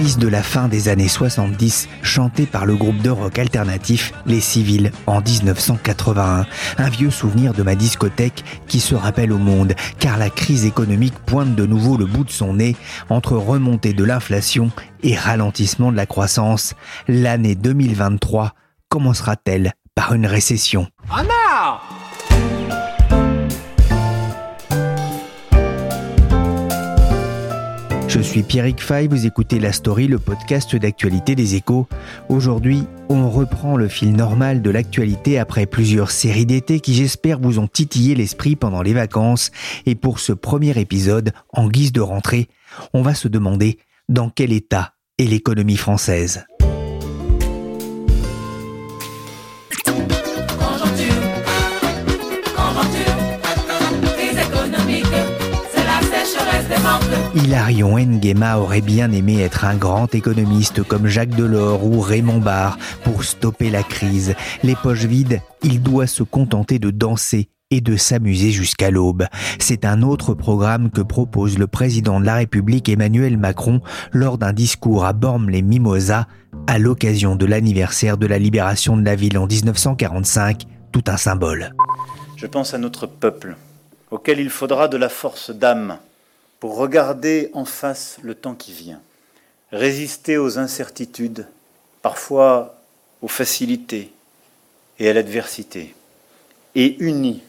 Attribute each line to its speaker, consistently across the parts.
Speaker 1: De la fin des années 70, chantée par le groupe de rock alternatif Les Civils en 1981. Un vieux souvenir de ma discothèque qui se rappelle au monde, car la crise économique pointe de nouveau le bout de son nez entre remontée de l'inflation et ralentissement de la croissance. L'année 2023 commencera-t-elle par une récession? Je suis Pierrick Fay, vous écoutez La Story, le podcast d'actualité des échos. Aujourd'hui, on reprend le fil normal de l'actualité après plusieurs séries d'été qui j'espère vous ont titillé l'esprit pendant les vacances. Et pour ce premier épisode, en guise de rentrée, on va se demander dans quel état est l'économie française. Hilarion Nguema aurait bien aimé être un grand économiste comme Jacques Delors ou Raymond Barre pour stopper la crise. Les poches vides, il doit se contenter de danser et de s'amuser jusqu'à l'aube. C'est un autre programme que propose le président de la République Emmanuel Macron lors d'un discours à Bormes-les-Mimosas à l'occasion de l'anniversaire de la libération de la ville en 1945, tout un symbole.
Speaker 2: Je pense à notre peuple, auquel il faudra de la force d'âme pour regarder en face le temps qui vient, résister aux incertitudes, parfois aux facilités et à l'adversité, et unis,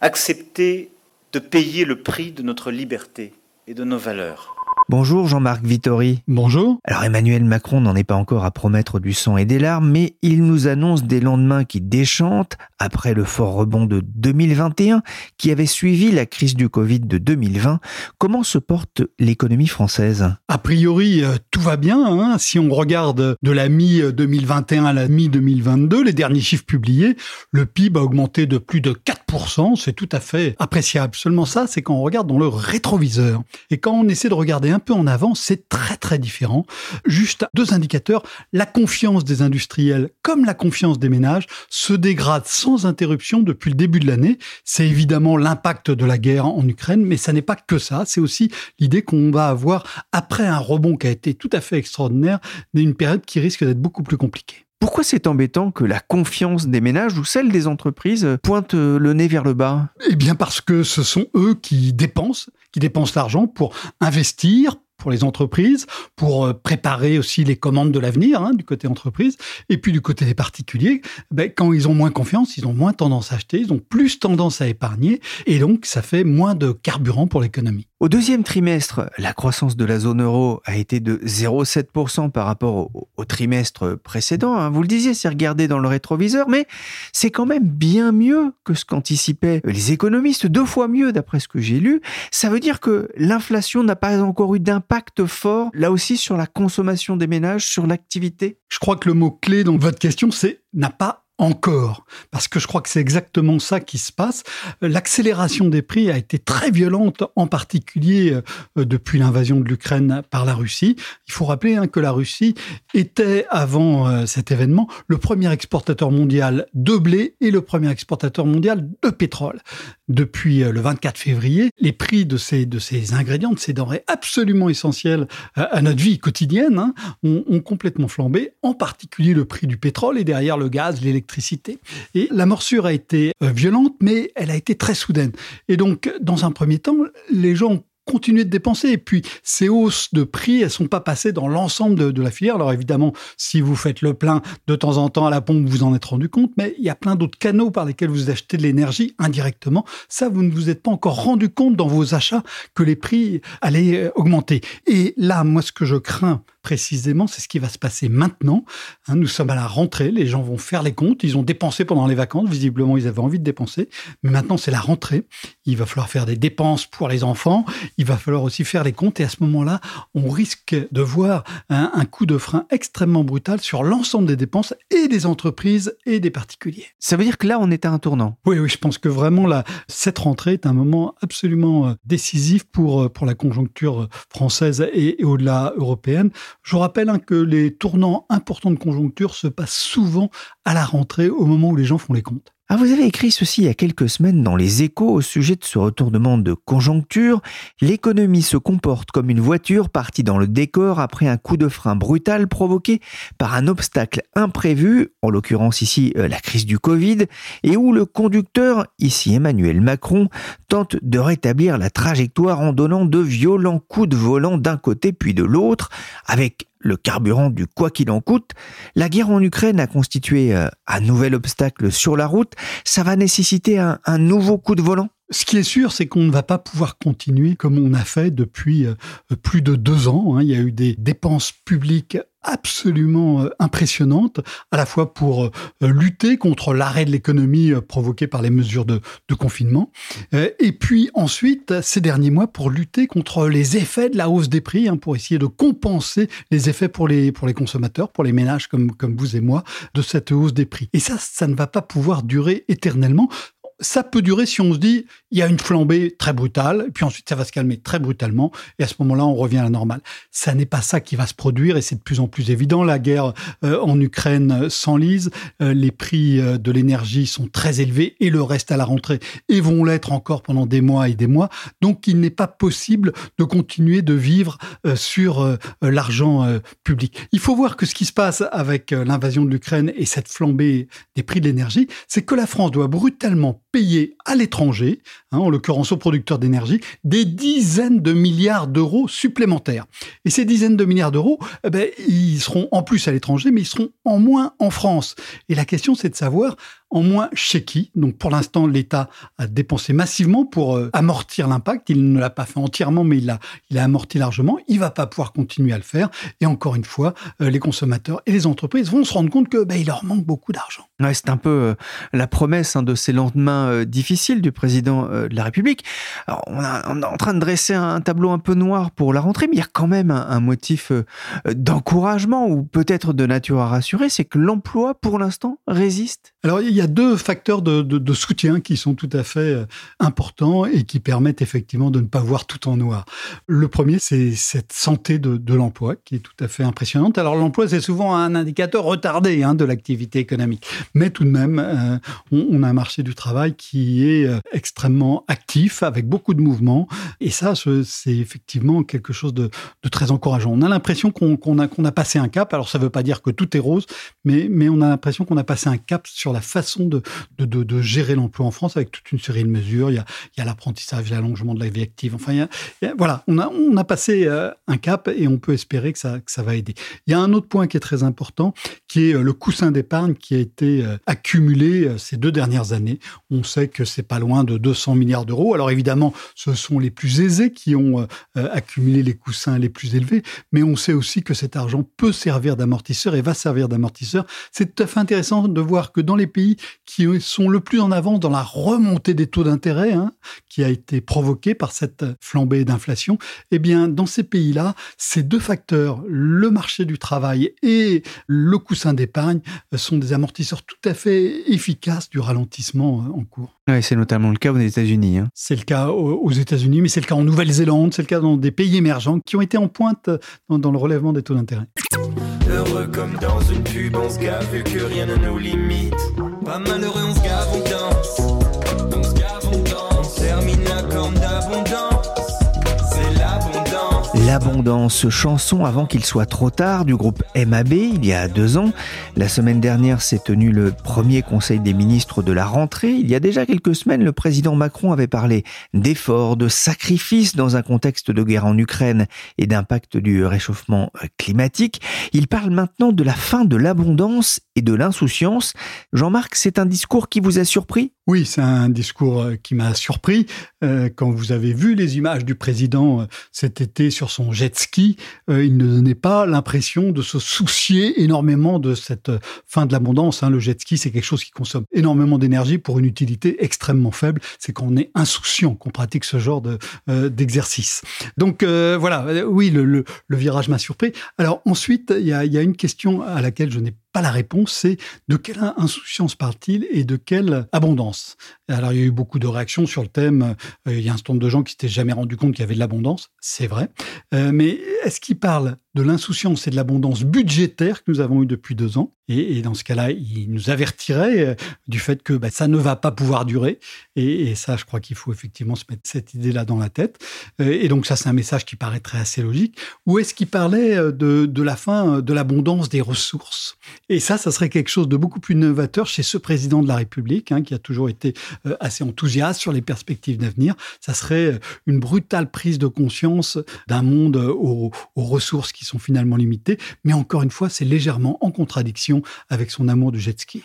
Speaker 2: accepter de payer le prix de notre liberté et de nos valeurs.
Speaker 1: Bonjour Jean-Marc Vittori.
Speaker 3: Bonjour.
Speaker 1: Alors Emmanuel Macron n'en est pas encore à promettre du sang et des larmes, mais il nous annonce des lendemains qui déchantent après le fort rebond de 2021 qui avait suivi la crise du Covid de 2020. Comment se porte l'économie française?
Speaker 3: A priori, euh, tout va bien. Hein. Si on regarde de la mi-2021 à la mi-2022, les derniers chiffres publiés, le PIB a augmenté de plus de 4%. C'est tout à fait appréciable. Seulement ça, c'est quand on regarde dans le rétroviseur. Et quand on essaie de regarder un peu en avant, c'est très très différent. Juste deux indicateurs, la confiance des industriels comme la confiance des ménages se dégrade sans interruption depuis le début de l'année. C'est évidemment l'impact de la guerre en Ukraine, mais ça n'est pas que ça, c'est aussi l'idée qu'on va avoir, après un rebond qui a été tout à fait extraordinaire, une période qui risque d'être beaucoup plus compliquée.
Speaker 1: Pourquoi c'est embêtant que la confiance des ménages ou celle des entreprises pointe le nez vers le bas?
Speaker 3: Eh bien parce que ce sont eux qui dépensent, qui dépensent l'argent pour investir, pour les entreprises, pour euh, préparer aussi les commandes de l'avenir hein, du côté entreprise, et puis du côté des particuliers, ben, quand ils ont moins confiance, ils ont moins tendance à acheter, ils ont plus tendance à épargner, et donc ça fait moins de carburant pour l'économie.
Speaker 1: Au deuxième trimestre, la croissance de la zone euro a été de 0,7% par rapport au, trimestre précédent. Hein. Vous le disiez, c'est regardé dans le rétroviseur, mais c'est quand même bien mieux que ce qu'anticipaient les économistes, deux fois mieux d'après ce que j'ai lu. Ça veut dire que l'inflation n'a pas encore eu d'impact fort, là aussi, sur la consommation des ménages, sur l'activité?
Speaker 3: Je crois que le mot-clé dans votre question, c'est n'a pas encore, parce que je crois que c'est exactement ça qui se passe. L'accélération des prix a été très violente, en particulier euh, depuis l'invasion de l'Ukraine par la Russie. Il faut rappeler hein, que la Russie était, avant euh, cet événement, le premier exportateur mondial de blé et le premier exportateur mondial de pétrole. Depuis euh, le 24 février, les prix de ces, de ces ingrédients, de ces denrées absolument essentielles à notre vie quotidienne, hein, ont, ont complètement flambé, en particulier le prix du pétrole et derrière le gaz, l'électricité et la morsure a été euh, violente, mais elle a été très soudaine. Et donc, dans un premier temps, les gens ont continuer de dépenser. Et puis, ces hausses de prix, elles sont pas passées dans l'ensemble de, de, la filière. Alors évidemment, si vous faites le plein de temps en temps à la pompe, vous en êtes rendu compte, mais il y a plein d'autres canaux par lesquels vous achetez de l'énergie indirectement. Ça, vous ne vous êtes pas encore rendu compte dans vos achats que les prix allaient euh, augmenter. Et là, moi, ce que je crains précisément, c'est ce qui va se passer maintenant. Hein, nous sommes à la rentrée, les gens vont faire les comptes, ils ont dépensé pendant les vacances, visiblement ils avaient envie de dépenser, mais maintenant c'est la rentrée, il va falloir faire des dépenses pour les enfants, il va falloir aussi faire les comptes, et à ce moment-là, on risque de voir un, un coup de frein extrêmement brutal sur l'ensemble des dépenses et des entreprises et des particuliers.
Speaker 1: Ça veut dire que là, on est à un tournant.
Speaker 3: Oui, oui, je pense que vraiment là, cette rentrée est un moment absolument euh, décisif pour, euh, pour la conjoncture française et, et au-delà européenne. Je vous rappelle hein, que les tournants importants de conjoncture se passent souvent à la rentrée, au moment où les gens font les comptes.
Speaker 1: Ah, vous avez écrit ceci il y a quelques semaines dans les échos au sujet de ce retournement de conjoncture. L'économie se comporte comme une voiture partie dans le décor après un coup de frein brutal provoqué par un obstacle imprévu, en l'occurrence ici euh, la crise du Covid, et où le conducteur, ici Emmanuel Macron, tente de rétablir la trajectoire en donnant de violents coups de volant d'un côté puis de l'autre, avec le carburant du quoi qu'il en coûte, la guerre en Ukraine a constitué euh, un nouvel obstacle sur la route. Ça va nécessiter un, un nouveau coup de volant
Speaker 3: ce qui est sûr, c'est qu'on ne va pas pouvoir continuer comme on a fait depuis euh, plus de deux ans. Hein. Il y a eu des dépenses publiques absolument euh, impressionnantes, à la fois pour euh, lutter contre l'arrêt de l'économie provoqué par les mesures de, confinement, et puis ensuite, ces derniers mois, pour lutter contre les effets de la hausse des prix, hein, pour essayer de compenser les effets pour les, pour les consommateurs, pour les ménages comme, comme vous et moi, de cette hausse des prix. Et ça, ça ne va pas pouvoir durer éternellement ça peut durer si on se dit il y a une flambée très brutale, puis ensuite ça va se calmer très brutalement, et à ce moment-là on revient à la normale. Ça n'est pas ça qui va se produire, et c'est de plus en plus évident. La guerre euh, en Ukraine s'enlise, euh, les prix euh, de l'énergie sont très élevés, et le reste à la rentrée, et vont l'être encore pendant des mois et des mois. Donc il n'est pas possible de continuer de vivre sur l'argent public. Il faut voir que ce qui se passe avec l'invasion de l'Ukraine et cette flambée des prix de l'énergie, c'est que la France doit brutalement payer à l'étranger, hein, en l'occurrence aux producteurs d'énergie, des dizaines de milliards d'euros supplémentaires. Et ces dizaines de milliards d'euros, eh ben, ils seront en plus à l'étranger, mais ils seront en moins en France. Et la question, c'est de savoir en moins chez qui. Donc pour l'instant, l'État a dépensé massivement pour euh, amortir l'impact. Il ne l'a pas fait entièrement, mais il a amorti largement. Il va pas pouvoir continuer à le faire. Et encore une fois, euh, les consommateurs et les entreprises vont se rendre compte que bah, il leur manque beaucoup d'argent.
Speaker 1: Ouais, c'est un peu euh, la promesse hein, de ces lendemains difficiles du président de la République. Alors, on, a, on, est en train de dresser un tableau un peu noir pour la rentrée, mais il y a quand même un, un motif d'encouragement ou peut-être de nature à rassurer, c'est que l'emploi, pour l'instant, résiste?
Speaker 3: Alors il y a deux facteurs de, soutien qui sont tout à fait euh, importants et qui permettent effectivement de ne pas voir tout en noir. Le premier, c'est cette santé de, l'emploi qui est tout à fait impressionnante. Alors l'emploi, c'est souvent un indicateur retardé hein, de l'activité économique, mais tout de même, euh, on, a un marché du travail qui est euh, extrêmement actif, avec beaucoup de mouvements, et ça, c'est effectivement quelque chose de, très encourageant. On a l'impression qu'on qu a, a passé un cap. Alors ça ne veut pas dire que tout est rose, mais on a l'impression qu'on a passé un cap sur la façon de, gérer l'emploi en France avec toute une série de mesures. Il y a, l'apprentissage, l'allongement de la vie active. Enfin, voilà, on a, on a passé euh, un cap et on peut espérer que ça, que ça va aider. Il y a un autre point qui est très important, qui est euh, le coussin d'épargne qui a été euh, accumulé ces deux dernières années. On sait que c'est pas loin de 200 milliards d'euros. Alors évidemment, ce sont les plus aisés qui ont accumulé les coussins les plus élevés, mais on sait aussi que cet argent peut servir d'amortisseur et va servir d'amortisseur. C'est tout à fait intéressant de voir que dans les pays qui sont le plus en avance dans la remontée des taux d'intérêt, hein, qui a été provoquée par cette flambée d'inflation, eh bien, dans ces pays-là, ces deux facteurs, le marché du travail et le coussin d'épargne, sont des amortisseurs tout à fait efficaces du ralentissement en cours.
Speaker 1: Oui, c'est notamment le cas aux États-Unis. Hein.
Speaker 3: C'est le cas aux États-Unis, mais c'est le cas en Nouvelle-Zélande, c'est le cas dans des pays émergents qui ont été en pointe dans, dans le relèvement des taux d'intérêt. Heureux comme dans une pub, on se gave vu que rien ne nous limite. Pas malheureux, on se gave, on danse. On se gave, on danse. On l'abondance.
Speaker 1: Chanson avant qu'il soit trop tard du groupe MAB il y a deux ans. La semaine dernière s'est tenu le premier conseil des ministres de la rentrée. Il y a déjà quelques semaines, le président Macron avait parlé d'efforts, de sacrifices dans un contexte de guerre en Ukraine et d'impact du réchauffement climatique. Il parle maintenant de la fin de l'abondance et de l'insouciance. Jean-Marc, c'est un discours qui vous a surpris?
Speaker 3: Oui, c'est un discours qui m'a surpris. Euh, quand vous avez vu les images du président euh, cet été sur son jet ski, euh, il ne donnait pas l'impression de se soucier énormément de cette fin de l'abondance. Hein. Le jet ski, c'est quelque chose qui consomme énormément d'énergie pour une utilité extrêmement faible. C'est qu'on est insouciant qu'on pratique ce genre d'exercice. Donc voilà, oui, le, virage m'a surpris. Alors ensuite, il y a, y a une question à laquelle je n'ai pas la réponse, c'est de quelle insouciance parle-t-il et de quelle abondance? Alors, il y a eu beaucoup de réactions sur le thème. Euh, il y a un certain nombre de gens qui s'étaient jamais rendu compte qu'il y avait de l'abondance, c'est vrai. Euh, mais est-ce qu'il parle de l'insouciance et de l'abondance budgétaire que nous avons eu depuis deux ans. Et, dans ce cas-là, il nous avertirait euh, du fait que bah, ça ne va pas pouvoir durer. Et, ça, je crois qu'il faut effectivement se mettre cette idée-là dans la tête. Euh, et donc ça, c'est un message qui paraîtrait assez logique. Ou est-ce qu'il parlait euh, de, la fin de l'abondance des ressources? Et ça, ça serait quelque chose de beaucoup plus novateur chez ce président de la République, hein, qui a toujours été assez enthousiaste sur les perspectives d'avenir. Ça serait une brutale prise de conscience d'un monde aux, aux ressources qui sont finalement limités, mais encore une fois, c'est légèrement en contradiction avec son amour du jet ski.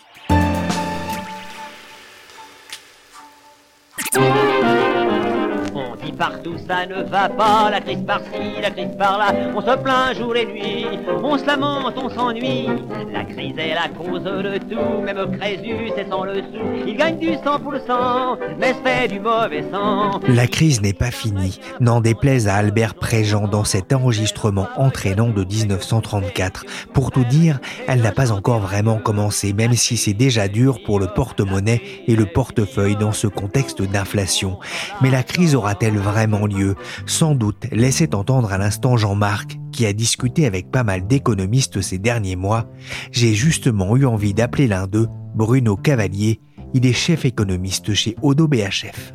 Speaker 4: Partout ça ne va pas, la crise par-ci, la crise par-là, on se plaint jour et nuit, on se lamente, on s'ennuie, la crise est la cause de tout, même Crésus est sans le sou, il gagne du sang pour le sang, mais fait du mauvais sang.
Speaker 1: La crise n'est pas finie, n'en déplaise à Albert Préjean dans cet enregistrement entraînant de 1934. Pour tout dire, elle n'a pas encore vraiment commencé, même si c'est déjà dur pour le porte-monnaie et le portefeuille dans ce contexte d'inflation. Mais la crise aura-t-elle vraiment lieu Sans doute, laissait entendre à l'instant Jean-Marc, qui a discuté avec pas mal d'économistes ces derniers mois. J'ai justement eu envie d'appeler l'un d'eux, Bruno Cavalier. Il est chef économiste chez Odo BHF.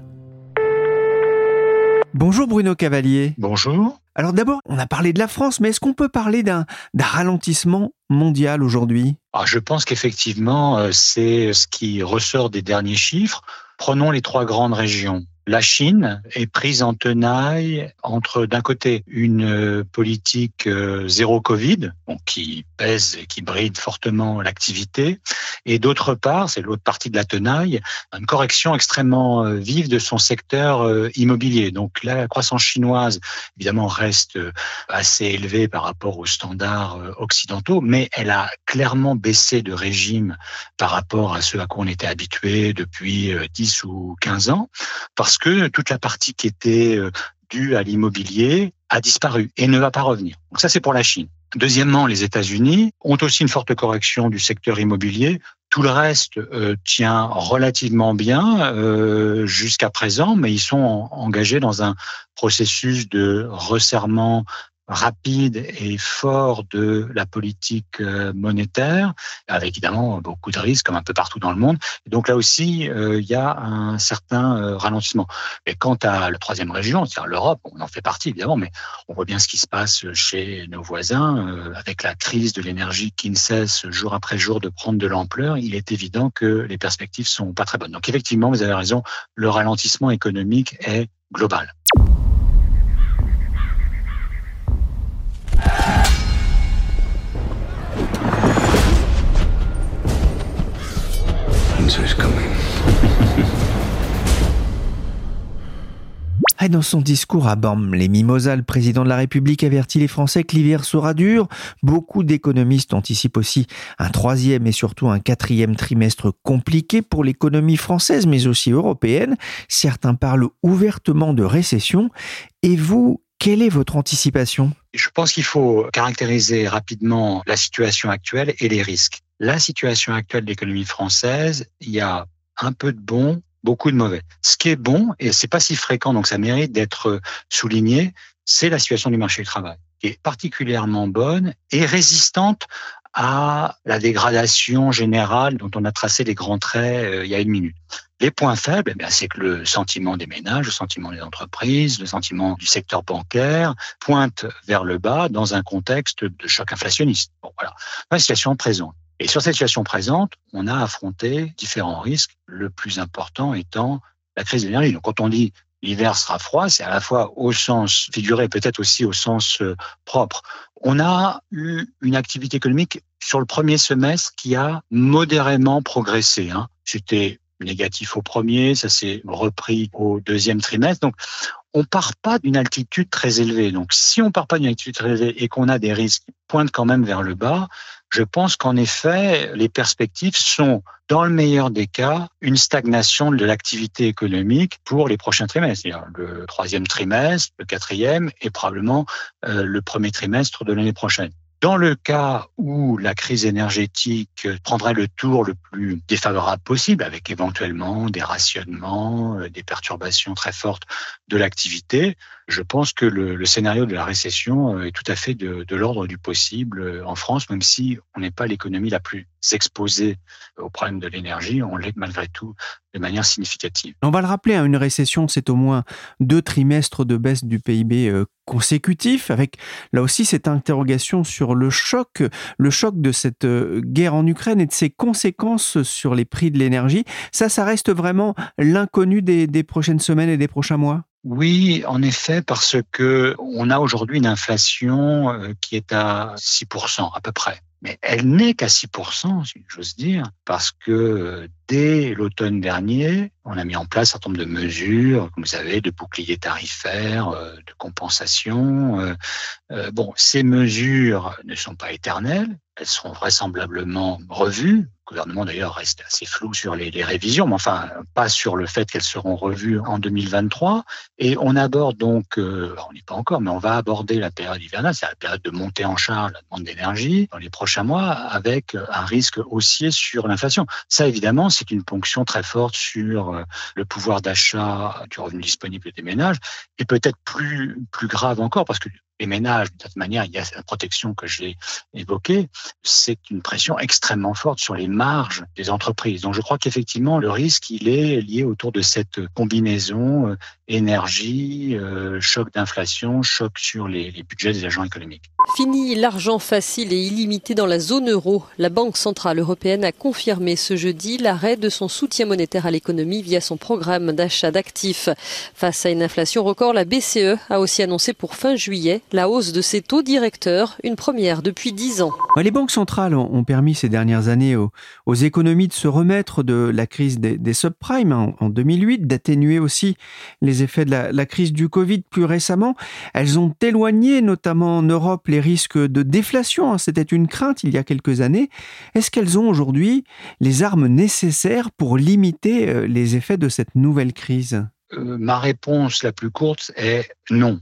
Speaker 1: Bonjour Bruno Cavalier.
Speaker 5: Bonjour.
Speaker 1: Alors d'abord, on a parlé de la France, mais est-ce qu'on peut parler d'un ralentissement mondial aujourd'hui?
Speaker 5: Ah, Je pense qu'effectivement, euh, c'est ce qui ressort des derniers chiffres. Prenons les trois grandes régions. La Chine est prise en tenaille entre d'un côté une euh, politique euh, zéro Covid, qui pèse et qui bride fortement l'activité, et d'autre part, c'est l'autre partie de la tenaille, une correction extrêmement euh, vive de son secteur immobilier. Donc la croissance chinoise, évidemment, reste assez élevée par rapport aux standards occidentaux, mais elle a clairement baissé de régime par rapport à ce à quoi on était habitué depuis 10 ou 15 ans, parce que toute la partie qui était euh, due à l'immobilier a disparu et ne va pas revenir. Donc ça, c'est pour la Chine. Deuxièmement, les États-Unis ont aussi une forte correction du secteur immobilier. Tout le reste euh, tient relativement bien euh, jusqu'à présent, mais ils sont engagés dans un processus de resserrement rapide et fort de la politique euh, monétaire, avec évidemment beaucoup de risques, comme un peu partout dans le monde. Donc là aussi, euh, il y a un certain euh, ralentissement. Et quant à la troisième région, c'est-à-dire l'Europe, on en fait partie évidemment, mais on voit bien ce qui se passe chez nos voisins, avec la crise de l'énergie qui ne cesse jour après jour de prendre de l'ampleur. Il est évident que les perspectives sont pas très bonnes. Donc effectivement, vous avez raison, le ralentissement économique est global.
Speaker 1: Dans son discours à Bam, les Mimosas, le président de la République avertit les Français que l'hiver sera dur. Beaucoup d'économistes anticipent aussi un troisième et surtout un quatrième trimestre compliqué pour l'économie française, mais aussi européenne. Certains parlent ouvertement de récession. Et vous, quelle est votre anticipation?
Speaker 5: Je pense qu'il faut caractériser rapidement la situation actuelle et les risques. La situation actuelle de l'économie française, il y a un peu de bon, beaucoup de mauvais. Ce qui est bon, et c'est pas si fréquent, donc ça mérite d'être souligné, c'est la situation du marché du travail, qui est particulièrement bonne et résistante à la dégradation générale dont on a tracé les grands traits euh, il y a une minute. Les points faibles, eh c'est que le sentiment des ménages, le sentiment des entreprises, le sentiment du secteur bancaire pointe vers le bas dans un contexte de choc inflationniste. Bon, voilà, la situation présente. Et sur cette situation présente, on a affronté différents risques, le plus important étant la crise de l'énergie. Donc quand on dit l'hiver sera froid, c'est à la fois au sens figuré, peut-être aussi au sens euh, propre. On a eu une activité économique sur le premier semestre qui a modérément progressé. Hein. C'était négatif au premier, ça s'est repris au deuxième trimestre. Donc, on part pas d'une altitude très élevée. Donc, si on part pas d'une altitude très élevée et qu'on a des risques qui pointent quand même vers le bas, je pense qu'en effet, les perspectives sont, dans le meilleur des cas, une stagnation de l'activité économique pour les prochains trimestres, c'est-à-dire le troisième trimestre, le quatrième et probablement euh, le premier trimestre de l'année prochaine. Dans le cas où la crise énergétique prendrait le tour le plus défavorable possible, avec éventuellement des rationnements, euh, des perturbations très fortes de l'activité, je pense que le, scénario de la récession euh, est tout à fait de, l'ordre du possible euh, en France, même si on n'est pas l'économie la plus exposée au problème de l'énergie, on l'est malgré tout de manière significative.
Speaker 1: On va le rappeler, hein, une récession, c'est au moins deux trimestres de baisse du PIB euh, consécutifs, avec là aussi cette interrogation sur le choc, le choc de cette guerre en Ukraine et de ses conséquences sur les prix de l'énergie. Ça, ça reste vraiment l'inconnu des prochaines semaines et des prochains mois?
Speaker 5: Oui, en effet, parce que on a aujourd'hui une inflation euh, qui est à 6% à peu près. Mais elle n'est qu'à 6%, si j'ose dire, parce que euh, dès l'automne dernier, on a mis en place un certain nombre de mesures, comme vous savez, de boucliers tarifaires, euh, de compensation. Bon, ces mesures ne sont pas éternelles, elles seront vraisemblablement revues. Le gouvernement d'ailleurs reste assez flou sur les, révisions, mais enfin pas sur le fait qu'elles seront revues en 2023. Et on aborde donc, euh, on n'y est pas encore, mais on va aborder la période hivernale, c'est la période de montée en charge, la demande d'énergie dans les prochains mois, avec un risque haussier sur l'inflation. Ça évidemment, c'est une ponction très forte sur euh, le pouvoir d'achat du revenu disponible des ménages, et peut-être plus plus grave encore parce que les ménages, de cette manière, il y a la protection que j'ai évoquée, c'est une pression extrêmement forte sur les marges des entreprises. Donc je crois qu'effectivement, le risque, il est lié autour de cette combinaison euh, énergie, euh, choc d'inflation, choc sur les, les budgets des agents économiques.
Speaker 6: Fini l'argent facile et illimité dans la zone euro. La Banque centrale européenne a confirmé ce jeudi l'arrêt de son soutien monétaire à l'économie via son programme d'achat d'actifs. Face à une inflation record, la BCE a aussi annoncé pour fin juillet la hausse de ses taux directeurs, une première depuis dix ans.
Speaker 1: Les banques centrales ont permis ces dernières années aux, économies de se remettre de la crise des, subprimes en, 2008, d'atténuer aussi les effets de la, la crise du Covid plus récemment. Elles ont éloigné, notamment en Europe, les risques de déflation. Hein. C'était une crainte il y a quelques années. Est-ce qu'elles ont aujourd'hui les armes nécessaires pour limiter euh, les effets de cette nouvelle crise?
Speaker 5: Euh, Ma réponse la plus courte est non.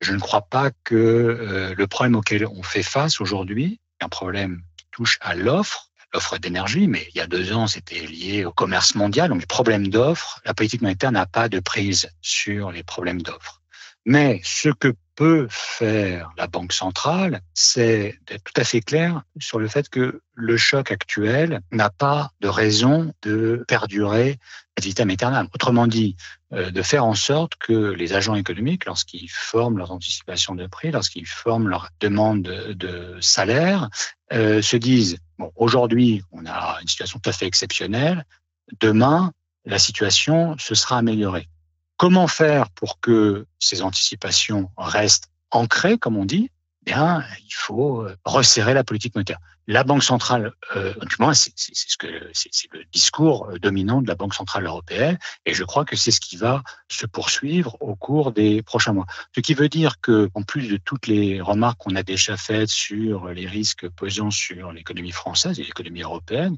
Speaker 5: Je ne crois pas que euh, le problème auquel on fait face aujourd'hui, un problème qui touche à l'offre, l'offre d'énergie, mais il y a deux ans, c'était lié au commerce mondial. Donc, problème d'offre, la politique monétaire n'a pas de prise sur les problèmes d'offre. Mais ce que peut faire la Banque centrale, c'est d'être tout à fait clair sur le fait que le choc actuel n'a pas de raison de perdurer ad vitam. Autrement dit, euh, de faire en sorte que les agents économiques, lorsqu'ils forment leurs anticipations de prix, lorsqu'ils forment leurs demandes de, salaire, euh, se disent, bon, aujourd'hui, on a une situation tout à fait exceptionnelle, demain, la situation se sera améliorée. Comment faire pour que ces anticipations restent ancrées, comme on dit? Bien, il faut euh, resserrer la politique monétaire. La Banque centrale, euh, c'est ce que c'est le discours euh, dominant de la Banque centrale européenne, et je crois que c'est ce qui va se poursuivre au cours des prochains mois. Ce qui veut dire que, en plus de toutes les remarques qu'on a déjà faites sur les risques pesant sur l'économie française et l'économie européenne,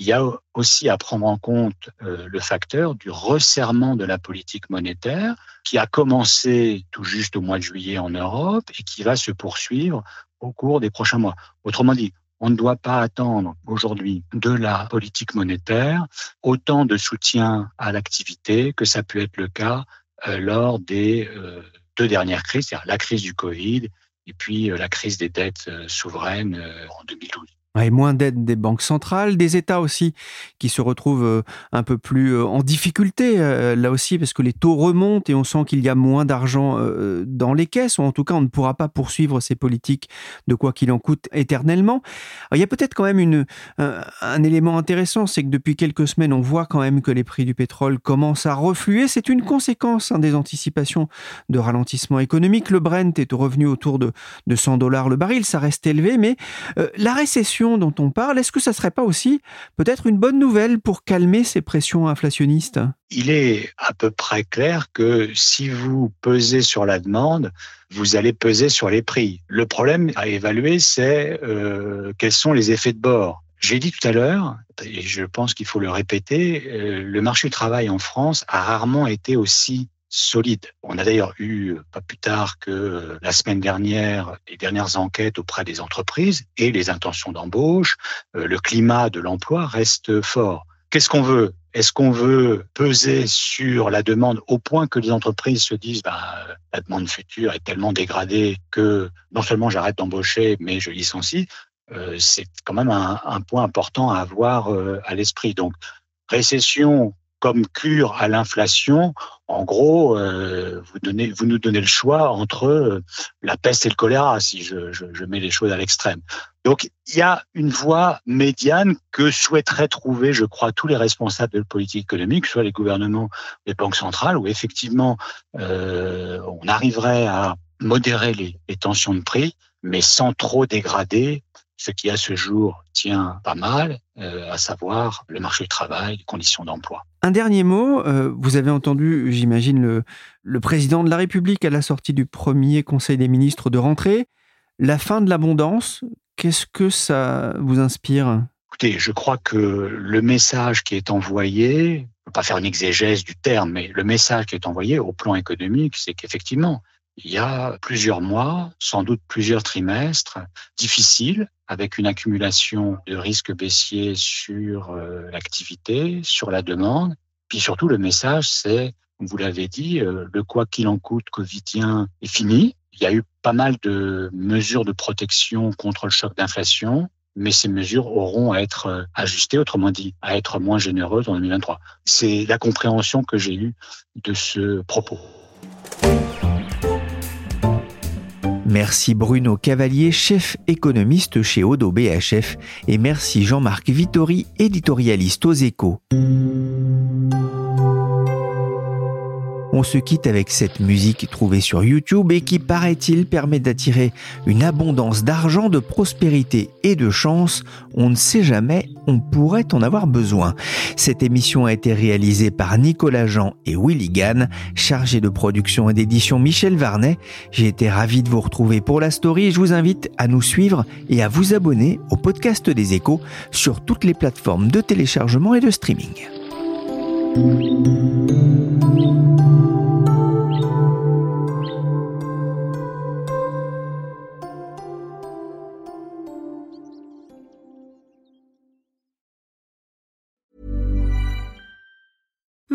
Speaker 5: il y a aussi à prendre en compte euh, le facteur du resserrement de la politique monétaire qui a commencé tout juste au mois de juillet en Europe et qui va se poursuivre au cours des prochains mois. Autrement dit, on ne doit pas attendre aujourd'hui de la politique monétaire autant de soutien à l'activité que ça peut être le cas euh, lors des euh, deux dernières crises, c'est-à-dire la crise du Covid et puis la crise des dettes souveraines en 2012.
Speaker 1: Et moins d'aide des banques centrales, des États aussi qui se retrouvent euh, un peu plus euh, en difficulté euh, là aussi parce que les taux remontent et on sent qu'il y a moins d'argent dans les caisses ou en tout cas on ne pourra pas poursuivre ces politiques de quoi qu'il en coûte éternellement. il y a peut-être quand même une, un, élément intéressant, c'est que depuis quelques semaines on voit quand même que les prix du pétrole commencent à refluer. C'est une conséquence hein, des anticipations de ralentissement économique. Le Brent est revenu autour de, de 100 dollars le baril, ça reste élevé, mais la récession dont on parle, est-ce que ça serait pas aussi peut-être une bonne nouvelle pour calmer ces pressions inflationnistes?
Speaker 5: Il est à peu près clair que si vous pesez sur la demande, vous allez peser sur les prix. Le problème à évaluer, c'est euh, quels sont les effets de bord. J'ai dit tout à l'heure, et je pense qu'il faut le répéter, euh, le marché du travail en France a rarement été aussi solide. On a d'ailleurs eu, pas plus tard que la semaine dernière, les dernières enquêtes auprès des entreprises et les intentions d'embauche. Euh, le climat de l'emploi reste fort. Qu'est-ce qu'on veut? Est-ce qu'on veut peser sur la demande au point que les entreprises se disent bah, la demande future est tellement dégradée que non seulement j'arrête d'embaucher, mais je licencie? Euh, C'est quand même un, point important à avoir euh, à l'esprit. Donc, récession comme cure à l'inflation, en gros, euh, vous, nous donnez le choix entre euh, la peste et le choléra, si je, mets les choses à l'extrême. Donc, il y a une voie médiane que souhaiteraient trouver, je crois, tous les responsables de politique économique, soit les gouvernements, les banques centrales, où effectivement, euh, on arriverait à modérer les tensions de prix, mais sans trop dégrader ce qui à ce jour tient pas mal, euh, à savoir le marché du travail, les conditions d'emploi.
Speaker 1: Un dernier mot, euh, vous avez entendu, j'imagine, le, le président de la République à la sortie du premier Conseil des ministres de rentrée. La fin de l'abondance, qu'est-ce que ça vous inspire?
Speaker 5: Écoutez, je crois que le message qui est envoyé, je ne peux pas faire une exégèse du terme, mais le message qui est envoyé au plan économique, c'est qu'effectivement, il y a plusieurs mois, sans doute plusieurs trimestres difficiles, avec une accumulation de risques baissiers sur euh, l'activité, sur la demande. Puis surtout, le message, c'est, vous l'avez dit, euh, le quoi qu'il en coûte covidien est fini. Il y a eu pas mal de mesures de protection contre le choc d'inflation, mais ces mesures auront à être euh, ajustées, autrement dit, à être moins généreuses en 2023. C'est la compréhension que j'ai eue de ce propos.
Speaker 1: Merci Bruno Cavalier, chef économiste chez Odo BHF, et merci Jean-Marc Vittori, éditorialiste aux échos. On se quitte avec cette musique trouvée sur YouTube et qui, paraît-il, permet d'attirer une abondance d'argent, de prospérité et de chance. On ne sait jamais, on pourrait en avoir besoin. Cette émission a été réalisée par Nicolas Jean et Willy Gann, chargé de production et d'édition Michel Varnet. J'ai été ravi de vous retrouver pour la story et je vous invite à nous suivre et à vous abonner au podcast des échos sur toutes les plateformes de téléchargement et de streaming. Thank you.